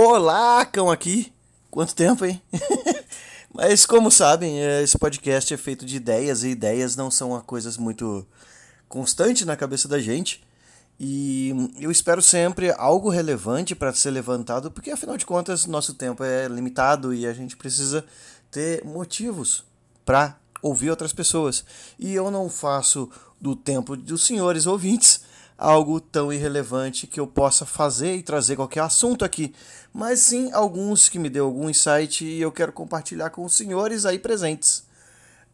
Olá, cão aqui. Quanto tempo, hein? Mas como sabem, é, esse podcast é feito de ideias e ideias não são uma coisa muito constante na cabeça da gente. E eu espero sempre algo relevante para ser levantado, porque afinal de contas nosso tempo é limitado e a gente precisa ter motivos para ouvir outras pessoas. E eu não faço do tempo dos senhores ouvintes algo tão irrelevante que eu possa fazer e trazer qualquer assunto aqui, mas sim alguns que me deu algum insight e eu quero compartilhar com os senhores aí presentes.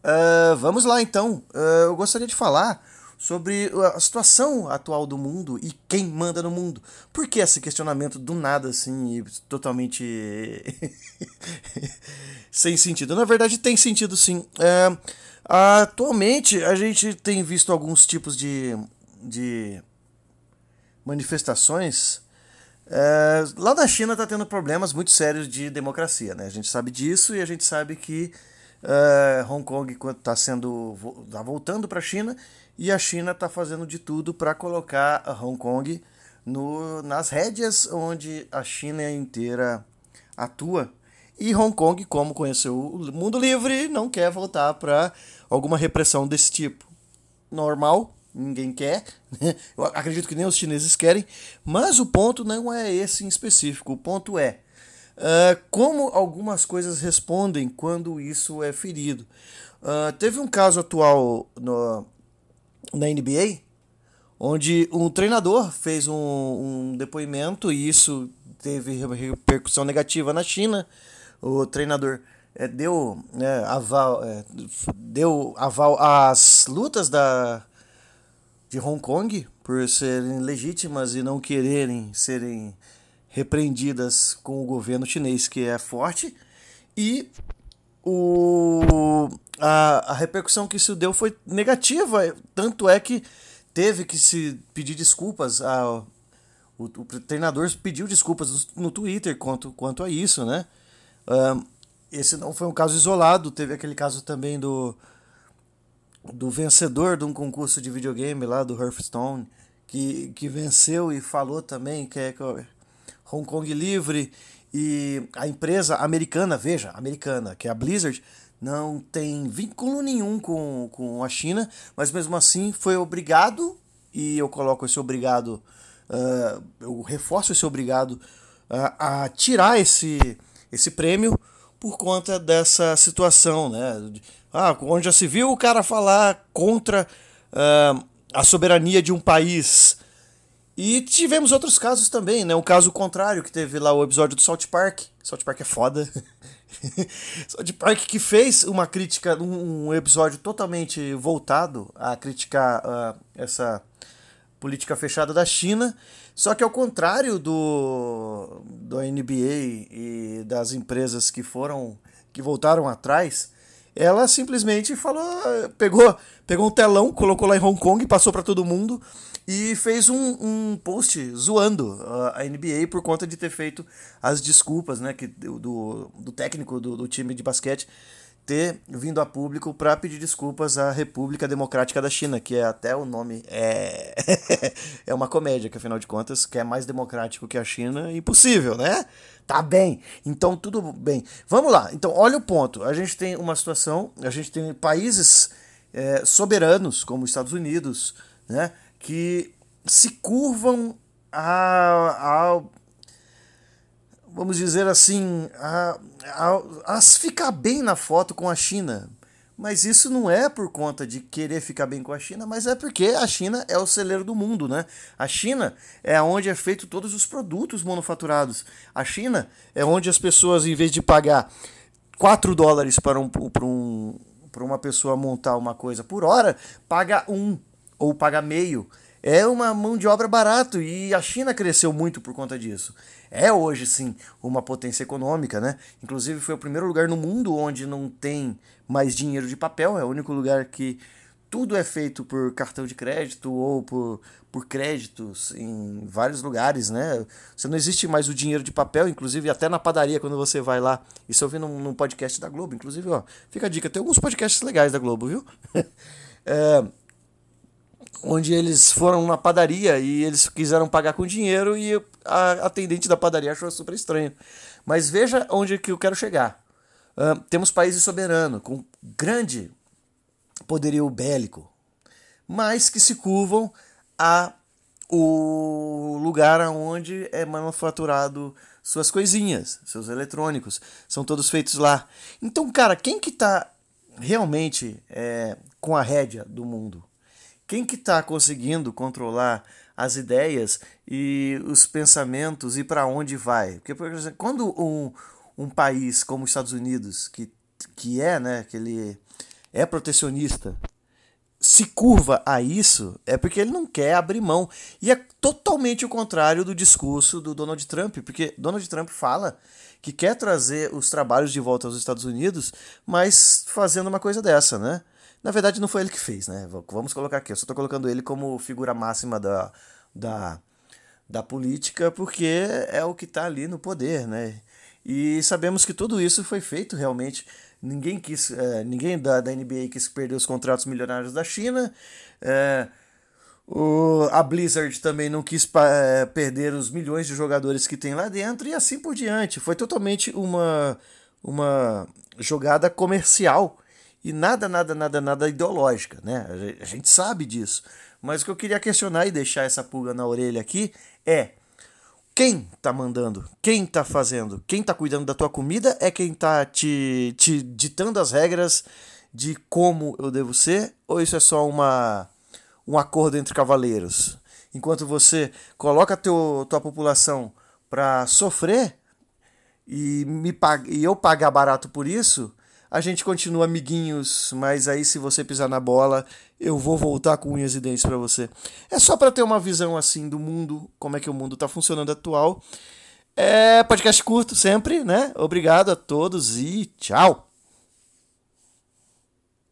Uh, vamos lá então. Uh, eu gostaria de falar sobre a situação atual do mundo e quem manda no mundo. Por que esse questionamento do nada assim, totalmente sem sentido? Na verdade, tem sentido sim. Uh, atualmente, a gente tem visto alguns tipos de, de manifestações. É, lá na China está tendo problemas muito sérios de democracia, né? A gente sabe disso e a gente sabe que é, Hong Kong está sendo tá voltando para a China e a China está fazendo de tudo para colocar Hong Kong no, nas rédeas onde a China inteira atua. E Hong Kong, como conheceu o mundo livre, não quer voltar para alguma repressão desse tipo. Normal, ninguém quer, né? eu acredito que nem os chineses querem, mas o ponto não é esse em específico, o ponto é uh, como algumas coisas respondem quando isso é ferido. Uh, teve um caso atual no, na NBA, onde um treinador fez um, um depoimento e isso teve repercussão negativa na China. O treinador é, deu, né, aval, é, deu aval às lutas da, de Hong Kong por serem legítimas e não quererem serem repreendidas com o governo chinês que é forte. E o, a, a repercussão que isso deu foi negativa. Tanto é que teve que se pedir desculpas a, o, o treinador pediu desculpas no Twitter quanto, quanto a isso né? Um, esse não foi um caso isolado. Teve aquele caso também do do vencedor de um concurso de videogame lá do Hearthstone, que, que venceu e falou também que é Hong Kong livre e a empresa americana, veja, americana, que é a Blizzard, não tem vínculo nenhum com, com a China, mas mesmo assim foi obrigado, e eu coloco esse obrigado, uh, eu reforço esse obrigado uh, a tirar esse, esse prêmio por conta dessa situação, né? Ah, onde já se viu o cara falar contra uh, a soberania de um país. E tivemos outros casos também, né? Um caso contrário, que teve lá o episódio do South Park. South Park é foda. South Park que fez uma crítica, um episódio totalmente voltado a criticar uh, essa política fechada da China. Só que ao contrário do, do NBA e das empresas que foram, que voltaram atrás, ela simplesmente falou, pegou, pegou um telão, colocou lá em Hong Kong, passou para todo mundo e fez um, um post zoando a NBA por conta de ter feito as desculpas, né, que do, do técnico do, do time de basquete ter vindo a público para pedir desculpas à República Democrática da China, que é até o nome é é uma comédia, que afinal de contas, que é mais democrático que a China, impossível, né? Tá bem. Então tudo bem. Vamos lá. Então olha o ponto. A gente tem uma situação, a gente tem países é, soberanos como os Estados Unidos, né, que se curvam a, a vamos dizer assim, a, a, a ficar bem na foto com a China. Mas isso não é por conta de querer ficar bem com a China, mas é porque a China é o celeiro do mundo, né? A China é onde é feito todos os produtos manufaturados. A China é onde as pessoas, em vez de pagar 4 dólares para, um, para, um, para uma pessoa montar uma coisa por hora, paga um ou paga meio é uma mão de obra barato e a China cresceu muito por conta disso. É hoje sim uma potência econômica, né? Inclusive foi o primeiro lugar no mundo onde não tem mais dinheiro de papel, é o único lugar que tudo é feito por cartão de crédito ou por, por créditos em vários lugares, né? Você não existe mais o dinheiro de papel, inclusive até na padaria quando você vai lá. Isso eu vi num, num podcast da Globo, inclusive, ó. Fica a dica, tem alguns podcasts legais da Globo, viu? é, onde eles foram na padaria e eles quiseram pagar com dinheiro e a atendente da padaria achou super estranho. Mas veja onde que eu quero chegar. Uh, temos países soberanos com grande poderio bélico, mas que se curvam a o lugar onde é manufaturado suas coisinhas, seus eletrônicos, são todos feitos lá. Então, cara, quem que está realmente é, com a rédea do mundo? Quem que está conseguindo controlar as ideias e os pensamentos e para onde vai? Porque, por exemplo, quando um, um país como os Estados Unidos, que, que é, né, que ele é protecionista, se curva a isso, é porque ele não quer abrir mão. E é totalmente o contrário do discurso do Donald Trump, porque Donald Trump fala que quer trazer os trabalhos de volta aos Estados Unidos, mas fazendo uma coisa dessa, né? Na verdade, não foi ele que fez, né? Vamos colocar aqui. Eu só estou colocando ele como figura máxima da, da, da política, porque é o que está ali no poder, né? E sabemos que tudo isso foi feito realmente. Ninguém quis, é, ninguém da, da NBA quis perder os contratos milionários da China. É, o, a Blizzard também não quis é, perder os milhões de jogadores que tem lá dentro e assim por diante. Foi totalmente uma, uma jogada comercial e nada, nada, nada, nada ideológica, né? A gente sabe disso. Mas o que eu queria questionar e deixar essa pulga na orelha aqui é quem tá mandando? Quem tá fazendo? Quem tá cuidando da tua comida é quem tá te, te ditando as regras de como eu devo ser? Ou isso é só uma, um acordo entre cavaleiros? Enquanto você coloca teu, tua população para sofrer e, me e eu pagar barato por isso, a gente continua amiguinhos, mas aí se você pisar na bola, eu vou voltar com unhas e dentes para você. É só para ter uma visão assim do mundo, como é que o mundo tá funcionando atual. É podcast curto sempre, né? Obrigado a todos e tchau.